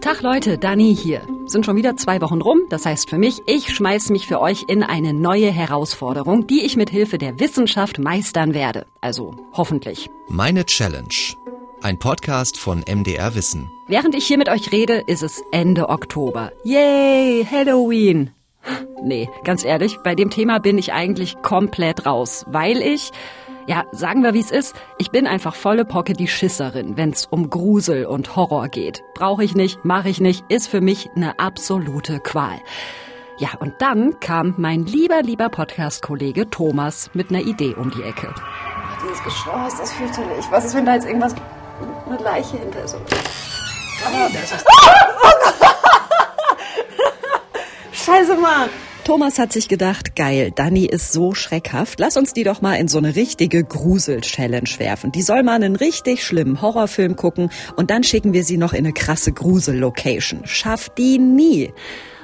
Tag Leute, Dani hier. Sind schon wieder zwei Wochen rum. Das heißt für mich, ich schmeiß mich für euch in eine neue Herausforderung, die ich mit Hilfe der Wissenschaft meistern werde. Also hoffentlich. Meine Challenge. Ein Podcast von MDR Wissen. Während ich hier mit euch rede, ist es Ende Oktober. Yay, Halloween. Nee, ganz ehrlich, bei dem Thema bin ich eigentlich komplett raus, weil ich ja, sagen wir wie es ist, ich bin einfach volle Pocke die Schisserin, wenn's um Grusel und Horror geht. Brauche ich nicht, mache ich nicht, ist für mich eine absolute Qual. Ja, und dann kam mein lieber, lieber Podcast-Kollege Thomas mit einer Idee um die Ecke. Dieses Geschrei ist das fürchterlich. Was ist, wenn da jetzt irgendwas, eine Leiche hinter so... Ah, das ist... Scheiße, Mann! Thomas hat sich gedacht, geil, Dani ist so schreckhaft, lass uns die doch mal in so eine richtige Grusel-Challenge werfen. Die soll mal einen richtig schlimmen Horrorfilm gucken und dann schicken wir sie noch in eine krasse Grusel-Location. Schafft die nie.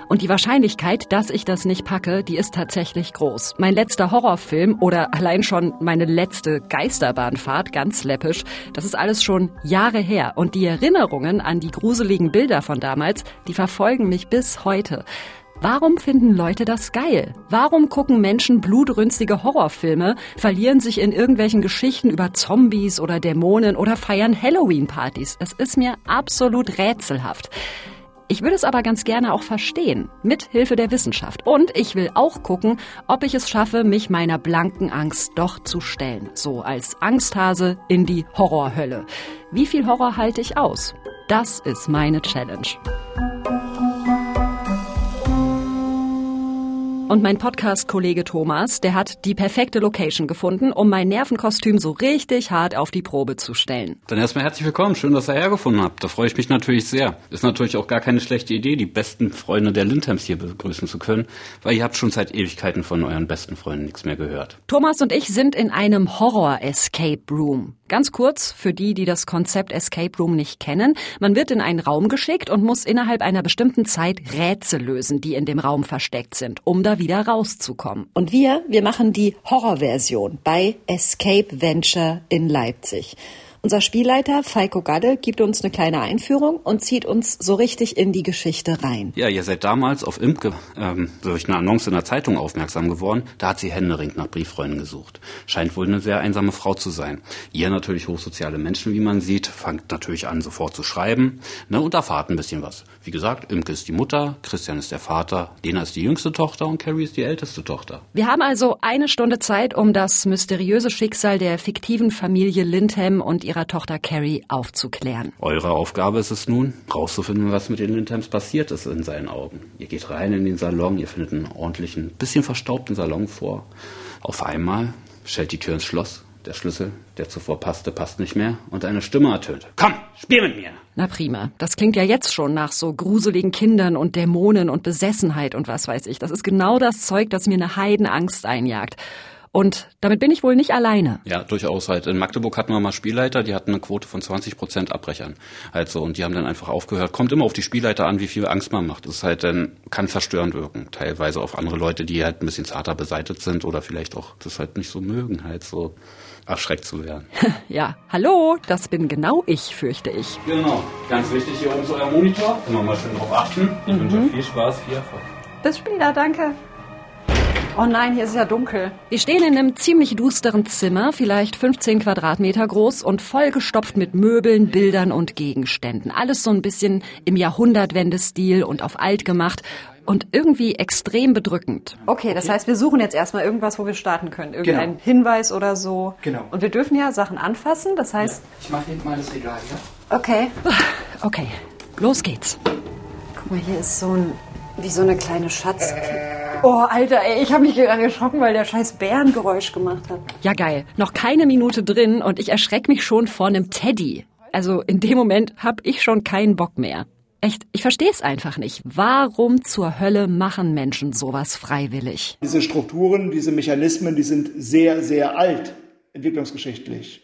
Und die Wahrscheinlichkeit, dass ich das nicht packe, die ist tatsächlich groß. Mein letzter Horrorfilm oder allein schon meine letzte Geisterbahnfahrt, ganz läppisch, das ist alles schon Jahre her. Und die Erinnerungen an die gruseligen Bilder von damals, die verfolgen mich bis heute. Warum finden Leute das geil? Warum gucken Menschen blutrünstige Horrorfilme, verlieren sich in irgendwelchen Geschichten über Zombies oder Dämonen oder feiern Halloween-Partys? Es ist mir absolut rätselhaft. Ich würde es aber ganz gerne auch verstehen, mit Hilfe der Wissenschaft. Und ich will auch gucken, ob ich es schaffe, mich meiner blanken Angst doch zu stellen. So als Angsthase in die Horrorhölle. Wie viel Horror halte ich aus? Das ist meine Challenge. Und mein Podcast-Kollege Thomas, der hat die perfekte Location gefunden, um mein Nervenkostüm so richtig hart auf die Probe zu stellen. Dann erstmal herzlich willkommen. Schön, dass ihr hergefunden habt. Da freue ich mich natürlich sehr. Ist natürlich auch gar keine schlechte Idee, die besten Freunde der Lindheims hier begrüßen zu können, weil ihr habt schon seit Ewigkeiten von euren besten Freunden nichts mehr gehört. Thomas und ich sind in einem Horror-Escape Room. Ganz kurz, für die, die das Konzept Escape Room nicht kennen. Man wird in einen Raum geschickt und muss innerhalb einer bestimmten Zeit Rätsel lösen, die in dem Raum versteckt sind, um da wieder rauszukommen. Und wir, wir machen die Horrorversion bei Escape Venture in Leipzig. Unser Spielleiter Feiko Gadde gibt uns eine kleine Einführung und zieht uns so richtig in die Geschichte rein. Ja, ihr seid damals auf Imke ähm, durch eine Annonce in der Zeitung aufmerksam geworden. Da hat sie händeringend nach Brieffreunden gesucht. Scheint wohl eine sehr einsame Frau zu sein. Ihr natürlich hochsoziale Menschen, wie man sieht, fangt natürlich an, sofort zu schreiben ne, und erfahrt ein bisschen was. Wie gesagt, Imke ist die Mutter, Christian ist der Vater, Lena ist die jüngste Tochter und Carrie ist die älteste Tochter. Wir haben also eine Stunde Zeit, um das mysteriöse Schicksal der fiktiven Familie Lindham und ihrer Tochter Carrie aufzuklären. Eure Aufgabe ist es nun, rauszufinden, was mit den Lindheims passiert ist in seinen Augen. Ihr geht rein in den Salon, ihr findet einen ordentlichen, bisschen verstaubten Salon vor. Auf einmal stellt die Tür ins Schloss. Der Schlüssel, der zuvor passte, passt nicht mehr und eine Stimme ertönt. Komm, spiel mit mir! Na prima. Das klingt ja jetzt schon nach so gruseligen Kindern und Dämonen und Besessenheit und was weiß ich. Das ist genau das Zeug, das mir eine Heidenangst einjagt. Und damit bin ich wohl nicht alleine. Ja, durchaus halt. In Magdeburg hatten wir mal Spielleiter, die hatten eine Quote von 20 Prozent Abbrechern. Halt so. Und die haben dann einfach aufgehört. Kommt immer auf die Spielleiter an, wie viel Angst man macht. Das ist halt dann, kann verstörend wirken. Teilweise auf andere Leute, die halt ein bisschen zarter beseitigt sind oder vielleicht auch das halt nicht so mögen, halt so erschreckt zu werden. ja, hallo, das bin genau ich, fürchte ich. Genau. Ganz wichtig, hier oben so euer Monitor. Immer mal schön drauf achten. Ich mhm. wünsche viel Spaß, viel Erfolg. Bis später, danke. Oh nein, hier ist ja dunkel. Wir stehen in einem ziemlich dusteren Zimmer, vielleicht 15 Quadratmeter groß und vollgestopft mit Möbeln, Bildern und Gegenständen. Alles so ein bisschen im Jahrhundertwende-Stil und auf alt gemacht und irgendwie extrem bedrückend. Okay, das heißt, wir suchen jetzt erstmal irgendwas, wo wir starten können. Irgendein genau. Hinweis oder so. Genau. Und wir dürfen ja Sachen anfassen, das heißt... Ja. Ich mache hinten mal das Regal, ja? Okay. Okay, los geht's. Guck mal, hier ist so ein... wie so eine kleine Schatz... Oh, Alter, ey, ich habe mich gerade erschrocken, weil der scheiß Bärengeräusch gemacht hat. Ja, geil. Noch keine Minute drin und ich erschrecke mich schon vor einem Teddy. Also in dem Moment habe ich schon keinen Bock mehr. Echt, ich verstehe es einfach nicht. Warum zur Hölle machen Menschen sowas freiwillig? Diese Strukturen, diese Mechanismen, die sind sehr, sehr alt, entwicklungsgeschichtlich.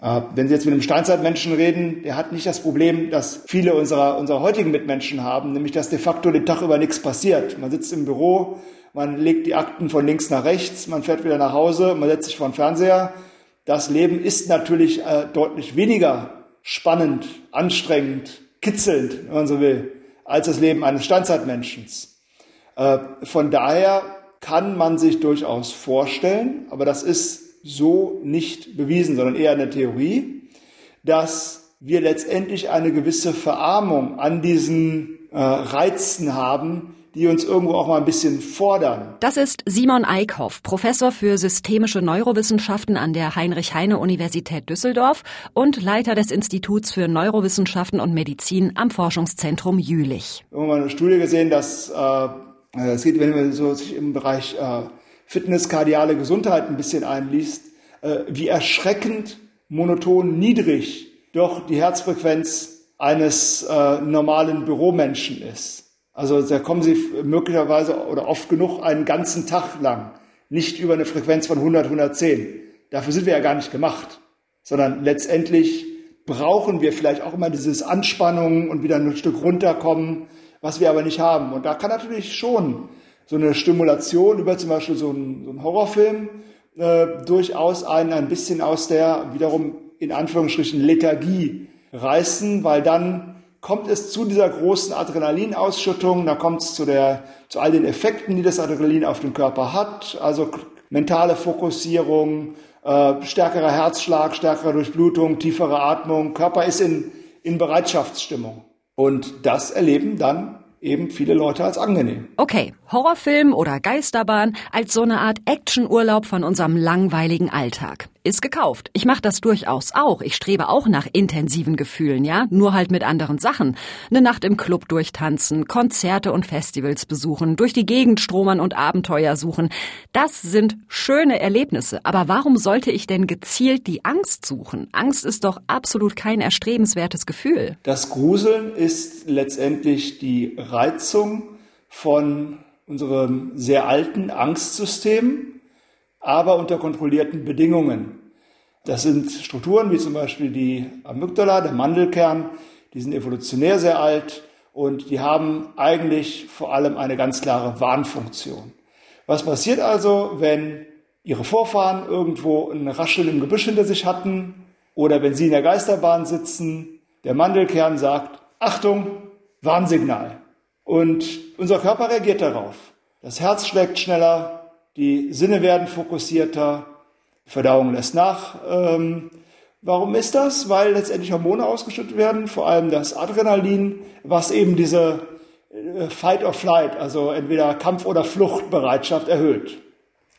Äh, wenn Sie jetzt mit einem Steinzeitmenschen reden, der hat nicht das Problem, das viele unserer, unserer heutigen Mitmenschen haben, nämlich dass de facto den Tag über nichts passiert. Man sitzt im Büro, man legt die Akten von links nach rechts, man fährt wieder nach Hause, man setzt sich vor den Fernseher. Das Leben ist natürlich äh, deutlich weniger spannend, anstrengend, kitzelnd, wenn man so will, als das Leben eines Steinzeitmenschen. Äh, von daher kann man sich durchaus vorstellen, aber das ist so nicht bewiesen, sondern eher eine Theorie, dass wir letztendlich eine gewisse Verarmung an diesen äh, Reizen haben, die uns irgendwo auch mal ein bisschen fordern. Das ist Simon Eickhoff, Professor für systemische Neurowissenschaften an der Heinrich-Heine-Universität Düsseldorf und Leiter des Instituts für Neurowissenschaften und Medizin am Forschungszentrum Jülich. Mal eine Studie gesehen, dass äh, es geht, wenn man so sich im Bereich äh, Fitness, kardiale Gesundheit ein bisschen einliest, äh, wie erschreckend monoton niedrig doch die Herzfrequenz eines äh, normalen Büromenschen ist. Also da kommen sie möglicherweise oder oft genug einen ganzen Tag lang nicht über eine Frequenz von 100, 110. Dafür sind wir ja gar nicht gemacht, sondern letztendlich brauchen wir vielleicht auch immer dieses Anspannung und wieder ein Stück runterkommen, was wir aber nicht haben. Und da kann natürlich schon so eine Stimulation über zum Beispiel so einen, so einen Horrorfilm äh, durchaus einen ein bisschen aus der wiederum in Anführungsstrichen Lethargie reißen, weil dann kommt es zu dieser großen Adrenalinausschüttung, da kommt es zu, der, zu all den Effekten, die das Adrenalin auf den Körper hat, also mentale Fokussierung, äh, stärkerer Herzschlag, stärkere Durchblutung, tiefere Atmung, Körper ist in, in Bereitschaftsstimmung. Und das erleben dann eben viele Leute als angenehm. Okay, Horrorfilm oder Geisterbahn als so eine Art Actionurlaub von unserem langweiligen Alltag. Ist gekauft. Ich mache das durchaus auch. Ich strebe auch nach intensiven Gefühlen, ja, nur halt mit anderen Sachen. Eine Nacht im Club durchtanzen, Konzerte und Festivals besuchen, durch die Gegend stromern und Abenteuer suchen. Das sind schöne Erlebnisse. Aber warum sollte ich denn gezielt die Angst suchen? Angst ist doch absolut kein erstrebenswertes Gefühl. Das Gruseln ist letztendlich die Reizung von unserem sehr alten Angstsystem, aber unter kontrollierten Bedingungen. Das sind Strukturen wie zum Beispiel die Amygdala, der Mandelkern, die sind evolutionär sehr alt und die haben eigentlich vor allem eine ganz klare Warnfunktion. Was passiert also, wenn Ihre Vorfahren irgendwo ein Rascheln im Gebüsch hinter sich hatten oder wenn Sie in der Geisterbahn sitzen, der Mandelkern sagt, Achtung, Warnsignal. Und unser Körper reagiert darauf. Das Herz schlägt schneller, die Sinne werden fokussierter, Verdauung lässt nach. Ähm, warum ist das? Weil letztendlich Hormone ausgeschüttet werden, vor allem das Adrenalin, was eben diese äh, Fight or Flight, also entweder Kampf- oder Fluchtbereitschaft erhöht.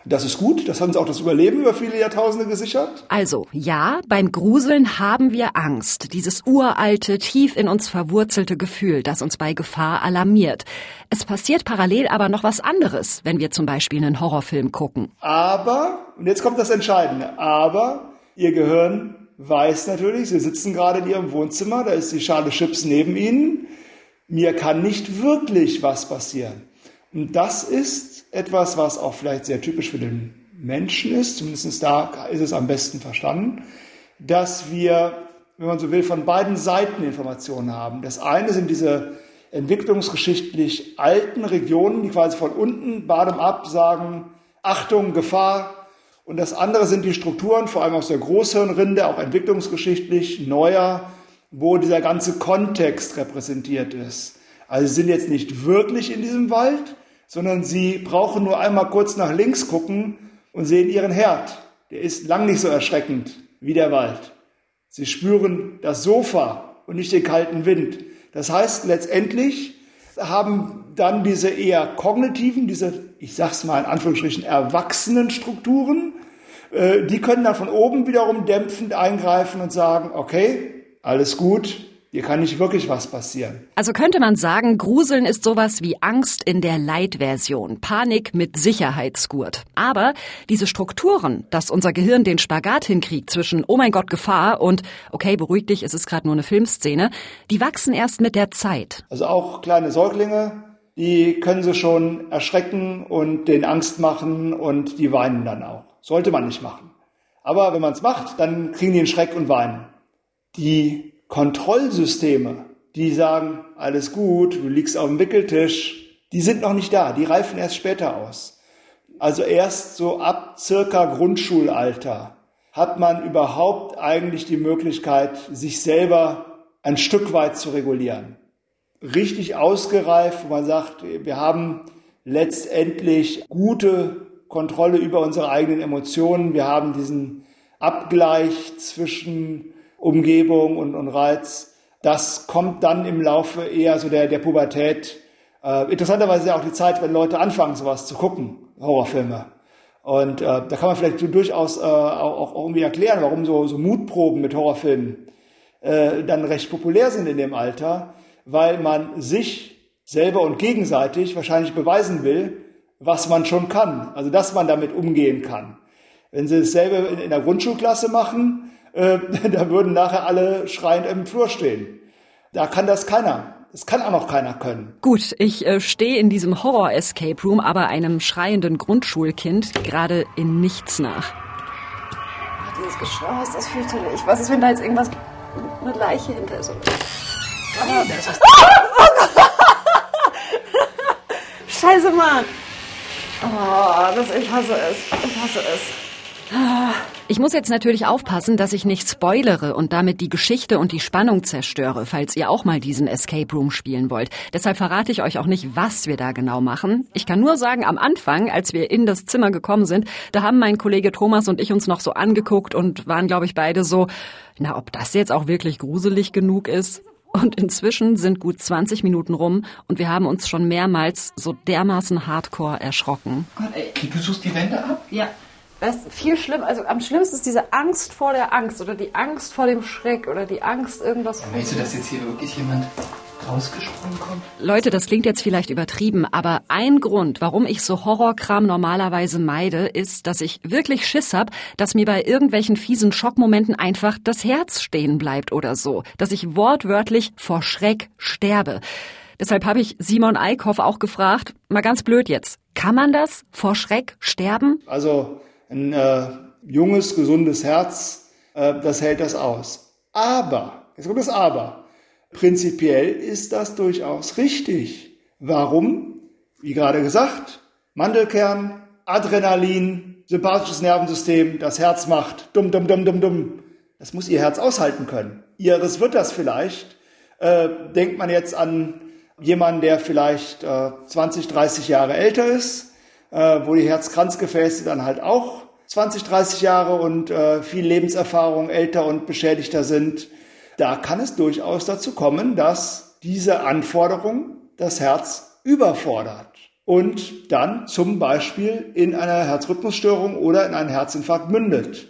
Das ist gut, das hat uns auch das Überleben über viele Jahrtausende gesichert. Also, ja, beim Gruseln haben wir Angst, dieses uralte, tief in uns verwurzelte Gefühl, das uns bei Gefahr alarmiert. Es passiert parallel aber noch was anderes, wenn wir zum Beispiel einen Horrorfilm gucken. Aber, und jetzt kommt das Entscheidende, aber Ihr Gehirn weiß natürlich, Sie sitzen gerade in Ihrem Wohnzimmer, da ist die Schale Chips neben Ihnen, mir kann nicht wirklich was passieren. Und das ist etwas, was auch vielleicht sehr typisch für den Menschen ist, zumindest da ist es am besten verstanden, dass wir, wenn man so will, von beiden Seiten Informationen haben. Das eine sind diese entwicklungsgeschichtlich alten Regionen, die quasi von unten, bottom up sagen, Achtung, Gefahr. Und das andere sind die Strukturen, vor allem aus der Großhirnrinde, auch entwicklungsgeschichtlich neuer, wo dieser ganze Kontext repräsentiert ist. Also sind jetzt nicht wirklich in diesem Wald, sondern sie brauchen nur einmal kurz nach links gucken und sehen ihren Herd. Der ist lang nicht so erschreckend wie der Wald. Sie spüren das Sofa und nicht den kalten Wind. Das heißt, letztendlich haben dann diese eher kognitiven, diese, ich sag's mal in Anführungsstrichen, erwachsenen Strukturen, äh, die können dann von oben wiederum dämpfend eingreifen und sagen, okay, alles gut, hier kann nicht wirklich was passieren. Also könnte man sagen, Gruseln ist sowas wie Angst in der Light-Version, Panik mit Sicherheitsgurt. Aber diese Strukturen, dass unser Gehirn den Spagat hinkriegt zwischen Oh mein Gott, Gefahr und Okay, beruhig dich, es ist gerade nur eine Filmszene, die wachsen erst mit der Zeit. Also auch kleine Säuglinge, die können sie schon erschrecken und den Angst machen und die weinen dann auch. Sollte man nicht machen. Aber wenn man es macht, dann kriegen die einen Schreck und weinen. Die Kontrollsysteme, die sagen, alles gut, du liegst auf dem Wickeltisch, die sind noch nicht da, die reifen erst später aus. Also erst so ab circa Grundschulalter hat man überhaupt eigentlich die Möglichkeit, sich selber ein Stück weit zu regulieren. Richtig ausgereift, wo man sagt, wir haben letztendlich gute Kontrolle über unsere eigenen Emotionen. Wir haben diesen Abgleich zwischen Umgebung und, und Reiz. Das kommt dann im Laufe eher so der, der Pubertät. Äh, interessanterweise ja auch die Zeit, wenn Leute anfangen, sowas zu gucken, Horrorfilme. Und äh, da kann man vielleicht so durchaus äh, auch, auch irgendwie erklären, warum so, so Mutproben mit Horrorfilmen äh, dann recht populär sind in dem Alter, weil man sich selber und gegenseitig wahrscheinlich beweisen will, was man schon kann, also dass man damit umgehen kann. Wenn sie dasselbe in, in der Grundschulklasse machen, äh, da würden nachher alle schreiend im Flur stehen. Da kann das keiner. Das kann auch noch keiner können. Gut, ich äh, stehe in diesem Horror-Escape Room, aber einem schreienden Grundschulkind gerade in nichts nach. Oh, dieses Geschrei ist das fürchterlich. Was ist, wenn da jetzt irgendwas mit Leiche hinter ist? Oh, oh Gott! Scheiße, Mann! Oh, das, ich hasse es. Ich hasse es. Ich muss jetzt natürlich aufpassen, dass ich nicht spoilere und damit die Geschichte und die Spannung zerstöre, falls ihr auch mal diesen Escape Room spielen wollt. Deshalb verrate ich euch auch nicht, was wir da genau machen. Ich kann nur sagen, am Anfang, als wir in das Zimmer gekommen sind, da haben mein Kollege Thomas und ich uns noch so angeguckt und waren, glaube ich, beide so, na, ob das jetzt auch wirklich gruselig genug ist? Und inzwischen sind gut 20 Minuten rum und wir haben uns schon mehrmals so dermaßen hardcore erschrocken. Gott, ey. Du suchst die Wände ab? Ja. Das ist viel schlimm. Also am schlimmsten ist diese Angst vor der Angst oder die Angst vor dem Schreck oder die Angst irgendwas. Weißt du, dass jetzt hier wirklich jemand rausgesprungen kommt? Leute, das klingt jetzt vielleicht übertrieben, aber ein Grund, warum ich so Horrorkram normalerweise meide, ist, dass ich wirklich Schiss hab, dass mir bei irgendwelchen fiesen Schockmomenten einfach das Herz stehen bleibt oder so, dass ich wortwörtlich vor Schreck sterbe. Deshalb habe ich Simon Eickhoff auch gefragt, mal ganz blöd jetzt, kann man das vor Schreck sterben? Also ein äh, junges, gesundes Herz, äh, das hält das aus. Aber, jetzt kommt das Aber, prinzipiell ist das durchaus richtig. Warum? Wie gerade gesagt, Mandelkern, Adrenalin, sympathisches Nervensystem, das Herz macht dumm, dumm, dumm, dumm, dumm. Das muss Ihr Herz aushalten können. Ihres wird das vielleicht. Äh, denkt man jetzt an jemanden, der vielleicht äh, 20, 30 Jahre älter ist, äh, wo die Herzkranzgefäße dann halt auch 20, 30 Jahre und äh, viel Lebenserfahrung älter und beschädigter sind, da kann es durchaus dazu kommen, dass diese Anforderung das Herz überfordert und dann zum Beispiel in einer Herzrhythmusstörung oder in einen Herzinfarkt mündet.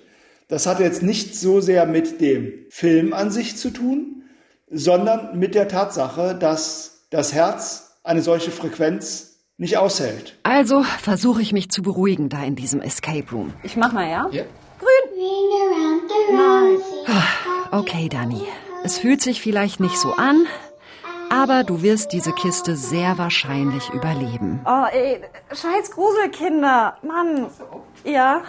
Das hat jetzt nicht so sehr mit dem Film an sich zu tun, sondern mit der Tatsache, dass das Herz eine solche Frequenz nicht aushält. Also versuche ich mich zu beruhigen da in diesem Escape Room. Ich mach mal, ja? Ja. Nein. Okay, Dani. Es fühlt sich vielleicht nicht so an, aber du wirst diese Kiste sehr wahrscheinlich überleben. Oh, ey, scheiß Gruselkinder. Mann. Ja.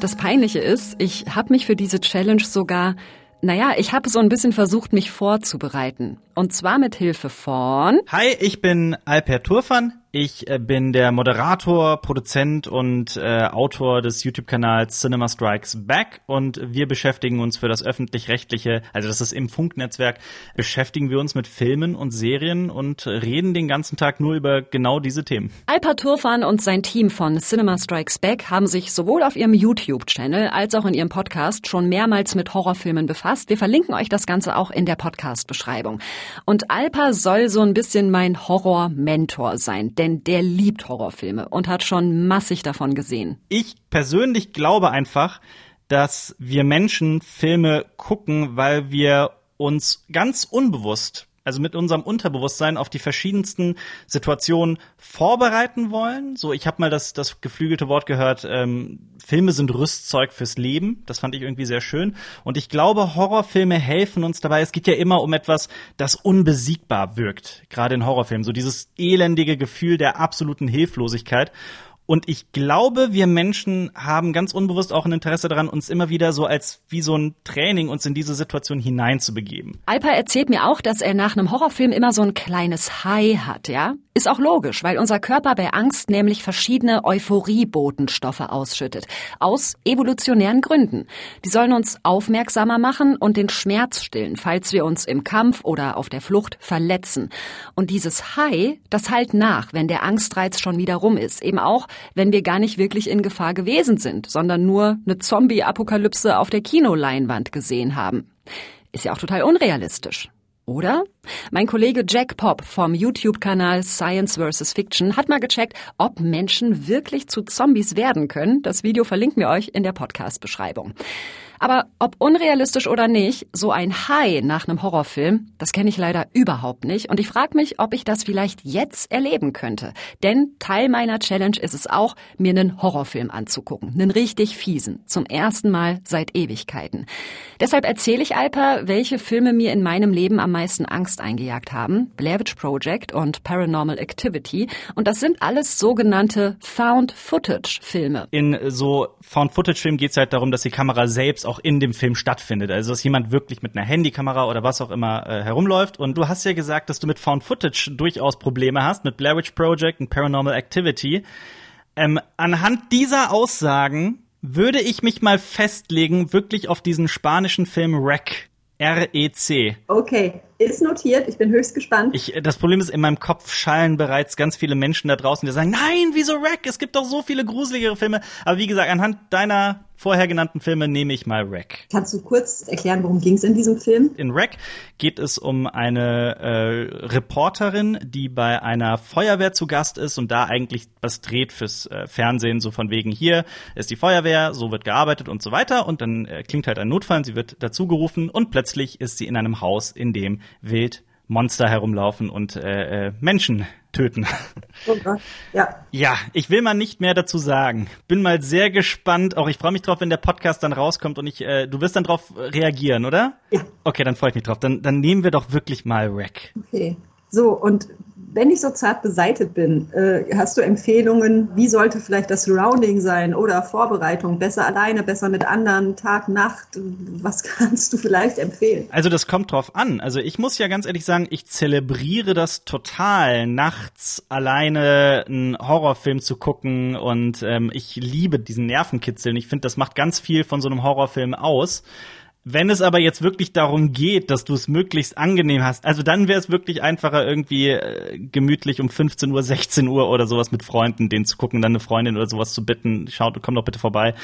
Das Peinliche ist, ich habe mich für diese Challenge sogar, naja, ich habe so ein bisschen versucht, mich vorzubereiten. Und zwar mit Hilfe von. Hi, ich bin Alper Turfan. Ich äh, bin der Moderator, Produzent und äh, Autor des YouTube-Kanals Cinema Strikes Back und wir beschäftigen uns für das öffentlich-rechtliche, also das ist im Funknetzwerk, beschäftigen wir uns mit Filmen und Serien und reden den ganzen Tag nur über genau diese Themen. Alpa Turfan und sein Team von Cinema Strikes Back haben sich sowohl auf ihrem YouTube-Channel als auch in ihrem Podcast schon mehrmals mit Horrorfilmen befasst. Wir verlinken euch das Ganze auch in der Podcast-Beschreibung. Und Alpa soll so ein bisschen mein Horror-Mentor sein denn der liebt Horrorfilme und hat schon massig davon gesehen. Ich persönlich glaube einfach, dass wir Menschen Filme gucken, weil wir uns ganz unbewusst also mit unserem Unterbewusstsein auf die verschiedensten Situationen vorbereiten wollen. So, ich habe mal das, das geflügelte Wort gehört, ähm, Filme sind Rüstzeug fürs Leben. Das fand ich irgendwie sehr schön. Und ich glaube, Horrorfilme helfen uns dabei. Es geht ja immer um etwas, das unbesiegbar wirkt, gerade in Horrorfilmen. So dieses elendige Gefühl der absoluten Hilflosigkeit. Und ich glaube, wir Menschen haben ganz unbewusst auch ein Interesse daran, uns immer wieder so als wie so ein Training uns in diese Situation hineinzubegeben. Alper erzählt mir auch, dass er nach einem Horrorfilm immer so ein kleines High hat, ja? Ist auch logisch, weil unser Körper bei Angst nämlich verschiedene Euphoriebotenstoffe ausschüttet. Aus evolutionären Gründen. Die sollen uns aufmerksamer machen und den Schmerz stillen, falls wir uns im Kampf oder auf der Flucht verletzen. Und dieses High, das halt nach, wenn der Angstreiz schon wieder rum ist. Eben auch, wenn wir gar nicht wirklich in Gefahr gewesen sind, sondern nur eine Zombie-Apokalypse auf der Kinoleinwand gesehen haben. Ist ja auch total unrealistisch. Oder? Mein Kollege Jack Pop vom YouTube-Kanal Science vs. Fiction hat mal gecheckt, ob Menschen wirklich zu Zombies werden können. Das Video verlinken wir euch in der Podcast-Beschreibung. Aber ob unrealistisch oder nicht, so ein High nach einem Horrorfilm, das kenne ich leider überhaupt nicht. Und ich frage mich, ob ich das vielleicht jetzt erleben könnte. Denn Teil meiner Challenge ist es auch, mir einen Horrorfilm anzugucken. Einen richtig fiesen. Zum ersten Mal seit Ewigkeiten. Deshalb erzähle ich Alper, welche Filme mir in meinem Leben am meisten Angst eingejagt haben. Blair Witch Project und Paranormal Activity. Und das sind alles sogenannte Found-Footage-Filme. In so Found-Footage-Filmen geht es halt darum, dass die Kamera selbst auch in dem Film stattfindet. Also dass jemand wirklich mit einer Handykamera oder was auch immer äh, herumläuft. Und du hast ja gesagt, dass du mit Found Footage durchaus Probleme hast, mit Blair Witch Project und Paranormal Activity. Ähm, anhand dieser Aussagen würde ich mich mal festlegen, wirklich auf diesen spanischen Film Rec. R-E-C. Okay, ist notiert. Ich bin höchst gespannt. Ich, das Problem ist, in meinem Kopf schallen bereits ganz viele Menschen da draußen, die sagen, nein, wieso Rec? Es gibt doch so viele gruseligere Filme. Aber wie gesagt, anhand deiner vorher genannten Filme nehme ich mal Wreck. Kannst du kurz erklären, worum ging es in diesem Film? In Wreck geht es um eine äh, Reporterin, die bei einer Feuerwehr zu Gast ist und da eigentlich was dreht fürs äh, Fernsehen, so von wegen hier ist die Feuerwehr, so wird gearbeitet und so weiter. Und dann äh, klingt halt ein Notfall, und sie wird dazugerufen und plötzlich ist sie in einem Haus, in dem wild Monster herumlaufen und äh, äh, Menschen töten. Oh Gott, ja. Ja, ich will mal nicht mehr dazu sagen. Bin mal sehr gespannt. Auch ich freue mich drauf, wenn der Podcast dann rauskommt und ich, äh, du wirst dann drauf reagieren, oder? Ja. Okay, dann freue ich mich drauf. Dann, dann nehmen wir doch wirklich mal Rack. Okay. So, und wenn ich so zart beseitet bin, äh, hast du Empfehlungen, wie sollte vielleicht das Surrounding sein oder Vorbereitung? Besser alleine, besser mit anderen, Tag, Nacht? Was kannst du vielleicht empfehlen? Also das kommt drauf an. Also ich muss ja ganz ehrlich sagen, ich zelebriere das total, nachts alleine einen Horrorfilm zu gucken und ähm, ich liebe diesen Nervenkitzeln. Ich finde, das macht ganz viel von so einem Horrorfilm aus. Wenn es aber jetzt wirklich darum geht, dass du es möglichst angenehm hast, also dann wäre es wirklich einfacher, irgendwie äh, gemütlich um 15 Uhr, 16 Uhr oder sowas mit Freunden, den zu gucken, dann eine Freundin oder sowas zu bitten, schau, komm doch bitte vorbei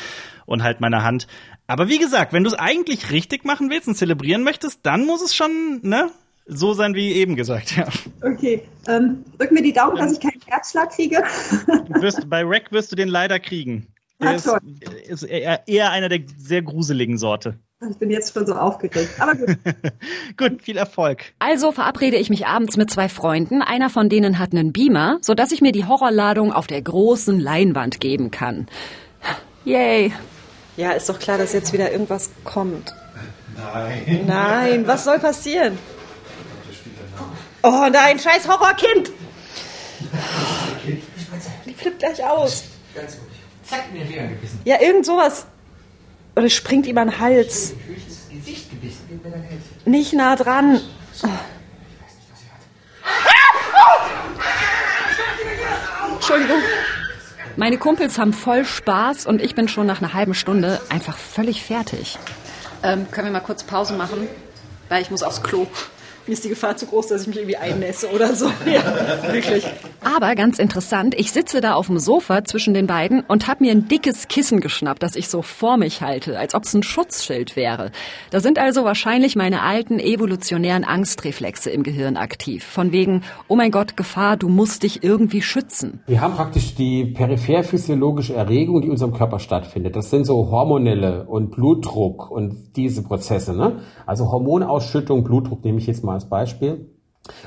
und halt meine Hand. Aber wie gesagt, wenn du es eigentlich richtig machen willst und zelebrieren möchtest, dann muss es schon, ne? So sein wie eben gesagt, ja. Okay, ähm, drück mir die Daumen, dass ich keinen Herzschlag kriege. Du wirst, bei Rack wirst du den leider kriegen. Der Ah, ist, toll. ist eher, eher einer der sehr gruseligen Sorte. Ich bin jetzt schon so aufgeregt. Aber gut. Gut, viel Erfolg. Also verabrede ich mich abends mit zwei Freunden. Einer von denen hat einen Beamer, sodass ich mir die Horrorladung auf der großen Leinwand geben kann. Yay. Ja, ist doch klar, dass jetzt wieder irgendwas kommt. Nein. Nein, was soll passieren? Oh nein, scheiß Horrorkind! Die flippt gleich aus. Ganz ruhig. Zack, mir den Finger gebissen. Ja, irgend sowas. Oder springt ihm an den Hals. Nicht nah dran. Entschuldigung. Meine Kumpels haben voll Spaß und ich bin schon nach einer halben Stunde einfach völlig fertig. Ähm, können wir mal kurz Pause machen? Weil ich muss aufs Klo. Mir ist die Gefahr zu groß, dass ich mich irgendwie einnässe oder so. Ja, wirklich. Aber ganz interessant, ich sitze da auf dem Sofa zwischen den beiden und habe mir ein dickes Kissen geschnappt, das ich so vor mich halte, als ob es ein Schutzschild wäre. Da sind also wahrscheinlich meine alten evolutionären Angstreflexe im Gehirn aktiv. Von wegen, oh mein Gott, Gefahr, du musst dich irgendwie schützen. Wir haben praktisch die peripher physiologische Erregung, die in unserem Körper stattfindet. Das sind so hormonelle und Blutdruck und diese Prozesse. Ne? Also Hormonausschüttung, Blutdruck nehme ich jetzt mal als Beispiel.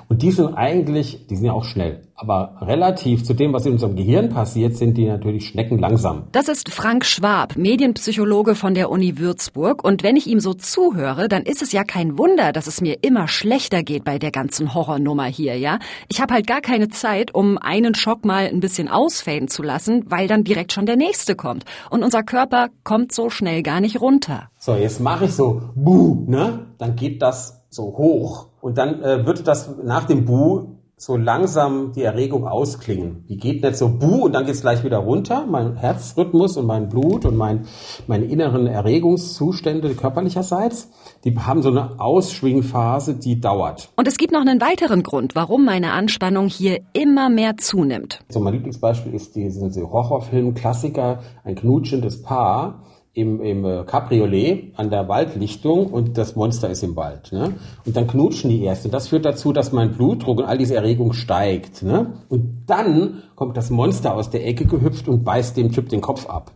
Und die sind eigentlich, die sind ja auch schnell, aber relativ zu dem, was in unserem Gehirn passiert, sind die natürlich schneckenlangsam. Das ist Frank Schwab, Medienpsychologe von der Uni Würzburg. Und wenn ich ihm so zuhöre, dann ist es ja kein Wunder, dass es mir immer schlechter geht bei der ganzen Horrornummer hier, ja? Ich habe halt gar keine Zeit, um einen Schock mal ein bisschen ausfaden zu lassen, weil dann direkt schon der nächste kommt. Und unser Körper kommt so schnell gar nicht runter. So, jetzt mache ich so Buh, ne? Dann geht das so hoch. Und dann äh, wird das nach dem Bu so langsam die Erregung ausklingen. Die geht nicht so buh und dann geht's gleich wieder runter. Mein Herzrhythmus und mein Blut und mein, meine inneren Erregungszustände körperlicherseits, die haben so eine Ausschwingphase, die dauert. Und es gibt noch einen weiteren Grund, warum meine Anspannung hier immer mehr zunimmt. So mein Lieblingsbeispiel ist diese Horrorfilm-Klassiker, ein knutschendes Paar im, im äh, Cabriolet an der Waldlichtung und das Monster ist im Wald. Ne? Und dann knutschen die erst. Und das führt dazu, dass mein Blutdruck und all diese Erregung steigt. Ne? Und dann kommt das Monster aus der Ecke gehüpft und beißt dem Typ den Kopf ab.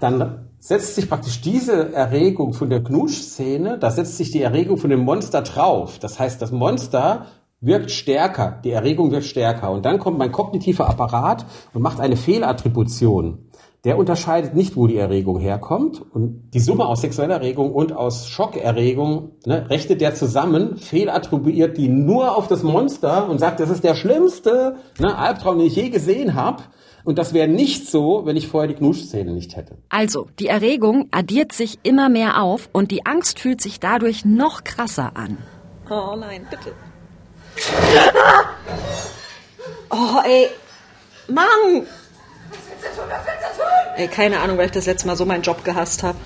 Dann setzt sich praktisch diese Erregung von der Knutschszene, da setzt sich die Erregung von dem Monster drauf. Das heißt, das Monster wirkt stärker, die Erregung wirkt stärker. Und dann kommt mein kognitiver Apparat und macht eine Fehlattribution der unterscheidet nicht, wo die Erregung herkommt. Und die Summe aus sexueller Erregung und aus Schockerregung ne, rechnet der zusammen, fehlattribuiert die nur auf das Monster und sagt, das ist der schlimmste ne, Albtraum, den ich je gesehen habe. Und das wäre nicht so, wenn ich vorher die Knuschszene nicht hätte. Also, die Erregung addiert sich immer mehr auf und die Angst fühlt sich dadurch noch krasser an. Oh nein, bitte. Oh, ey. Mann! Ey, keine Ahnung, weil ich das letzte Mal so meinen Job gehasst habe.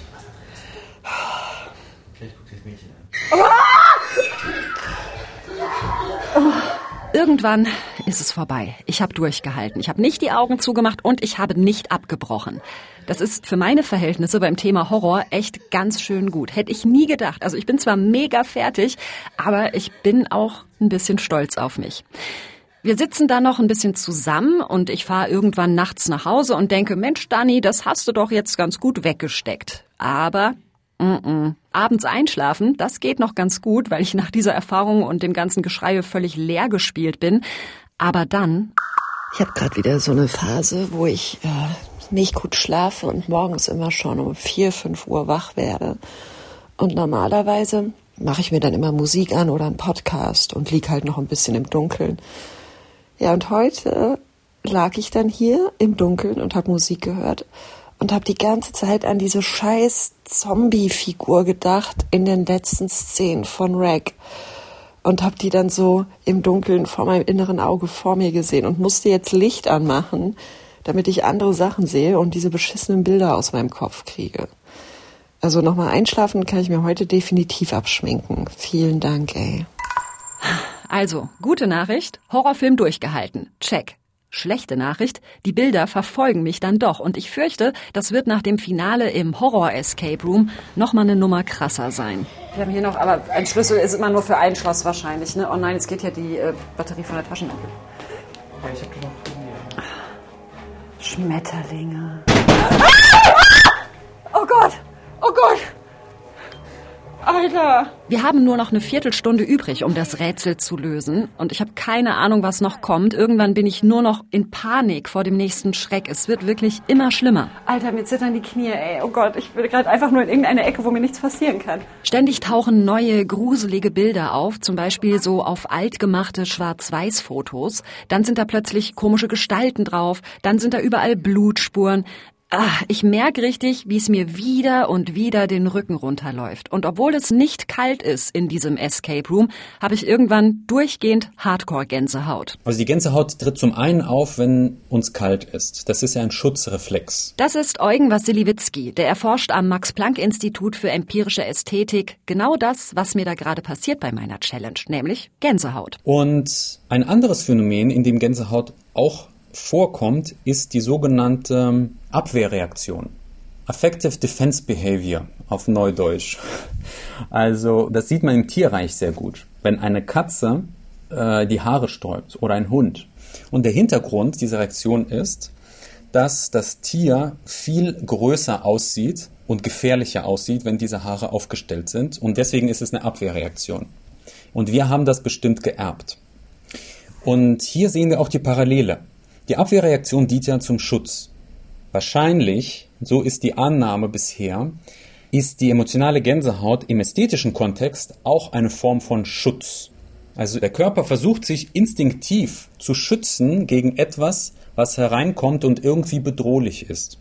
Vielleicht guckt das Mädchen an. Irgendwann ist es vorbei. Ich habe durchgehalten. Ich habe nicht die Augen zugemacht und ich habe nicht abgebrochen. Das ist für meine Verhältnisse beim Thema Horror echt ganz schön gut. Hätte ich nie gedacht. Also ich bin zwar mega fertig, aber ich bin auch ein bisschen stolz auf mich. Wir sitzen da noch ein bisschen zusammen und ich fahre irgendwann nachts nach Hause und denke, Mensch, Dani, das hast du doch jetzt ganz gut weggesteckt. Aber mm -mm. abends einschlafen, das geht noch ganz gut, weil ich nach dieser Erfahrung und dem ganzen Geschreie völlig leer gespielt bin. Aber dann. Ich habe gerade wieder so eine Phase, wo ich äh, nicht gut schlafe und morgens immer schon um vier, fünf Uhr wach werde. Und normalerweise mache ich mir dann immer Musik an oder einen Podcast und lieg halt noch ein bisschen im Dunkeln. Ja, und heute lag ich dann hier im Dunkeln und habe Musik gehört und habe die ganze Zeit an diese scheiß Zombie-Figur gedacht in den letzten Szenen von Rag und habe die dann so im Dunkeln vor meinem inneren Auge vor mir gesehen und musste jetzt Licht anmachen, damit ich andere Sachen sehe und diese beschissenen Bilder aus meinem Kopf kriege. Also nochmal einschlafen kann ich mir heute definitiv abschminken. Vielen Dank, ey. Also, gute Nachricht, Horrorfilm durchgehalten. Check. Schlechte Nachricht, die Bilder verfolgen mich dann doch und ich fürchte, das wird nach dem Finale im Horror Escape Room nochmal eine Nummer krasser sein. Wir haben hier noch, aber ein Schlüssel ist immer nur für ein Schloss wahrscheinlich, ne? Oh nein, es geht ja die äh, Batterie von der Taschenlampe. Ja, ich hab doch noch. Schmetterlinge. Oh Gott! Oh Gott! Alter! Wir haben nur noch eine Viertelstunde übrig, um das Rätsel zu lösen. Und ich habe keine Ahnung, was noch kommt. Irgendwann bin ich nur noch in Panik vor dem nächsten Schreck. Es wird wirklich immer schlimmer. Alter, mir zittern die Knie, ey. Oh Gott, ich bin gerade einfach nur in irgendeine Ecke, wo mir nichts passieren kann. Ständig tauchen neue, gruselige Bilder auf. Zum Beispiel so auf altgemachte Schwarz-Weiß-Fotos. Dann sind da plötzlich komische Gestalten drauf. Dann sind da überall Blutspuren. Ah, ich merke richtig, wie es mir wieder und wieder den Rücken runterläuft. Und obwohl es nicht kalt ist in diesem Escape Room, habe ich irgendwann durchgehend Hardcore-Gänsehaut. Also die Gänsehaut tritt zum einen auf, wenn uns kalt ist. Das ist ja ein Schutzreflex. Das ist Eugen Wassiliewicki, der erforscht am Max-Planck-Institut für empirische Ästhetik genau das, was mir da gerade passiert bei meiner Challenge, nämlich Gänsehaut. Und ein anderes Phänomen, in dem Gänsehaut auch vorkommt, ist die sogenannte Abwehrreaktion. Affective Defense Behavior auf Neudeutsch. Also das sieht man im Tierreich sehr gut. Wenn eine Katze äh, die Haare sträubt oder ein Hund. Und der Hintergrund dieser Reaktion ist, dass das Tier viel größer aussieht und gefährlicher aussieht, wenn diese Haare aufgestellt sind. Und deswegen ist es eine Abwehrreaktion. Und wir haben das bestimmt geerbt. Und hier sehen wir auch die Parallele. Die Abwehrreaktion dient ja zum Schutz. Wahrscheinlich, so ist die Annahme bisher, ist die emotionale Gänsehaut im ästhetischen Kontext auch eine Form von Schutz. Also der Körper versucht sich instinktiv zu schützen gegen etwas, was hereinkommt und irgendwie bedrohlich ist.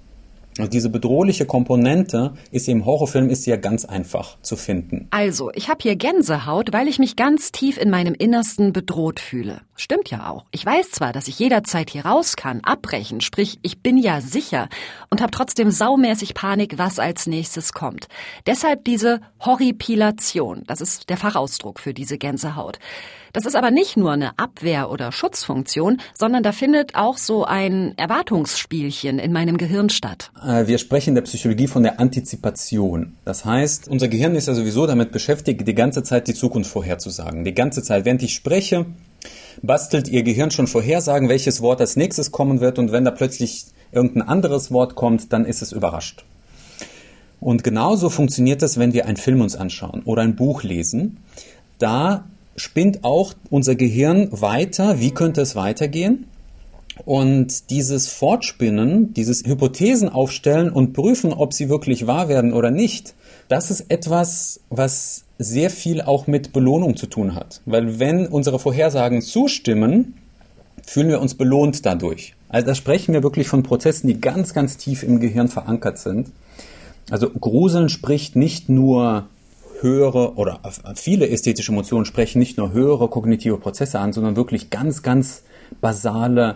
Und diese bedrohliche Komponente ist im Horrorfilm ist ja ganz einfach zu finden. Also, ich habe hier Gänsehaut, weil ich mich ganz tief in meinem Innersten bedroht fühle. Stimmt ja auch. Ich weiß zwar, dass ich jederzeit hier raus kann, abbrechen, sprich, ich bin ja sicher und habe trotzdem saumäßig Panik, was als nächstes kommt. Deshalb diese Horripilation, das ist der Fachausdruck für diese Gänsehaut. Das ist aber nicht nur eine Abwehr- oder Schutzfunktion, sondern da findet auch so ein Erwartungsspielchen in meinem Gehirn statt. Äh, wir sprechen in der Psychologie von der Antizipation. Das heißt, unser Gehirn ist ja sowieso damit beschäftigt, die ganze Zeit die Zukunft vorherzusagen. Die ganze Zeit, während ich spreche, bastelt Ihr Gehirn schon Vorhersagen, welches Wort als nächstes kommen wird und wenn da plötzlich irgendein anderes Wort kommt, dann ist es überrascht. Und genauso funktioniert das, wenn wir einen Film uns anschauen oder ein Buch lesen. Da spinnt auch unser Gehirn weiter, wie könnte es weitergehen? Und dieses Fortspinnen, dieses Hypothesen aufstellen und prüfen, ob sie wirklich wahr werden oder nicht, das ist etwas, was sehr viel auch mit Belohnung zu tun hat. Weil wenn unsere Vorhersagen zustimmen, fühlen wir uns belohnt dadurch. Also da sprechen wir wirklich von Prozessen, die ganz, ganz tief im Gehirn verankert sind. Also Gruseln spricht nicht nur höhere oder viele ästhetische Emotionen sprechen nicht nur höhere kognitive Prozesse an, sondern wirklich ganz, ganz basale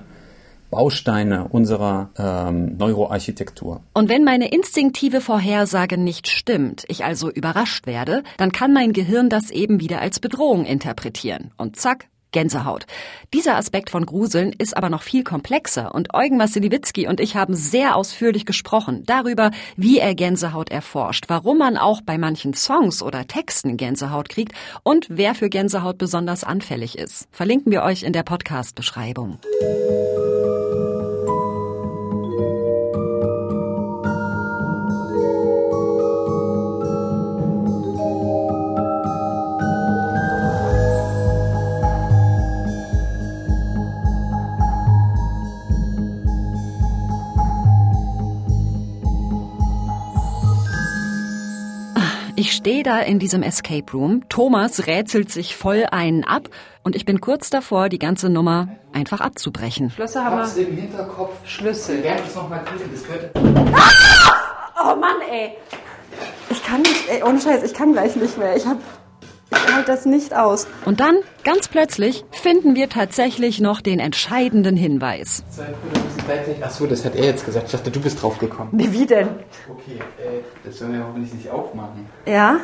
Bausteine unserer ähm, Neuroarchitektur. Und wenn meine instinktive Vorhersage nicht stimmt, ich also überrascht werde, dann kann mein Gehirn das eben wieder als Bedrohung interpretieren. Und zack, Gänsehaut. Dieser Aspekt von Gruseln ist aber noch viel komplexer und Eugen Wassiliewicki und ich haben sehr ausführlich gesprochen darüber, wie er Gänsehaut erforscht, warum man auch bei manchen Songs oder Texten Gänsehaut kriegt und wer für Gänsehaut besonders anfällig ist. Verlinken wir euch in der Podcast-Beschreibung. Ich stehe da in diesem Escape Room. Thomas rätselt sich voll einen ab und ich bin kurz davor, die ganze Nummer einfach abzubrechen. Schlüssel haben wir. im Hinterkopf. Schlüssel. Wir werden uns noch markieren. Das gehört. Ah! Oh Mann, ey. Ich kann nicht, ey, ohne Scheiß, ich kann gleich nicht mehr. Ich hab. Ich halte das nicht aus. Und dann, ganz plötzlich, finden wir tatsächlich noch den entscheidenden Hinweis. Achso, das hat er jetzt gesagt. Ich dachte, du bist drauf gekommen. Nee, wie denn? Okay, äh, das sollen wir hoffentlich nicht aufmachen. Ja?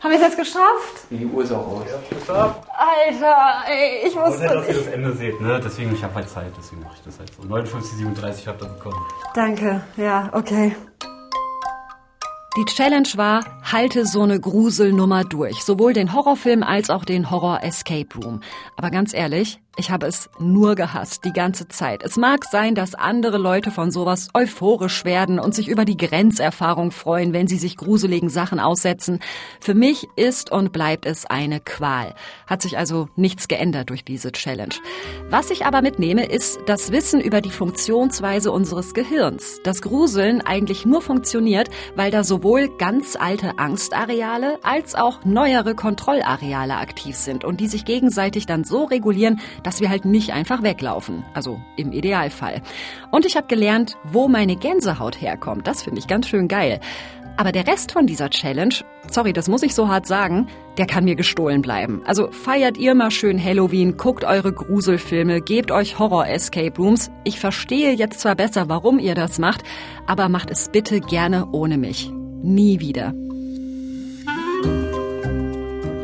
Haben wir es jetzt geschafft? Nee, die Uhr ist auch aus. Alter, ey, ich wusste dass ihr das Ende seht, ne? Deswegen, ich habe halt Zeit, deswegen mache ich das halt so. 59, 37 habt ihr bekommen. Danke, ja, okay. Die Challenge war, halte so eine Gruselnummer durch. Sowohl den Horrorfilm als auch den Horror Escape Room. Aber ganz ehrlich, ich habe es nur gehasst, die ganze Zeit. Es mag sein, dass andere Leute von sowas euphorisch werden und sich über die Grenzerfahrung freuen, wenn sie sich gruseligen Sachen aussetzen. Für mich ist und bleibt es eine Qual. Hat sich also nichts geändert durch diese Challenge. Was ich aber mitnehme, ist das Wissen über die Funktionsweise unseres Gehirns. Das Gruseln eigentlich nur funktioniert, weil da sowohl ganz alte Angstareale als auch neuere Kontrollareale aktiv sind und die sich gegenseitig dann so regulieren, dass wir halt nicht einfach weglaufen. Also im Idealfall. Und ich habe gelernt, wo meine Gänsehaut herkommt. Das finde ich ganz schön geil. Aber der Rest von dieser Challenge, sorry, das muss ich so hart sagen, der kann mir gestohlen bleiben. Also feiert ihr mal schön Halloween, guckt eure Gruselfilme, gebt euch Horror-Escape Rooms. Ich verstehe jetzt zwar besser, warum ihr das macht, aber macht es bitte gerne ohne mich. Nie wieder.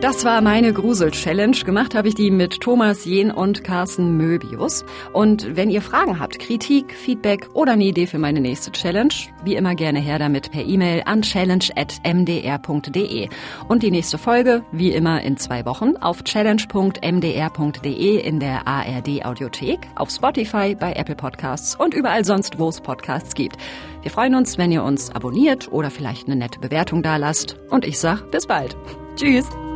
Das war meine Grusel-Challenge. Gemacht habe ich die mit Thomas Jehn und Carsten Möbius. Und wenn ihr Fragen habt, Kritik, Feedback oder eine Idee für meine nächste Challenge, wie immer gerne her damit per E-Mail an challenge.mdr.de. Und die nächste Folge, wie immer in zwei Wochen, auf challenge.mdr.de in der ARD Audiothek, auf Spotify, bei Apple Podcasts und überall sonst, wo es Podcasts gibt. Wir freuen uns, wenn ihr uns abonniert oder vielleicht eine nette Bewertung dalasst. Und ich sag bis bald. Tschüss.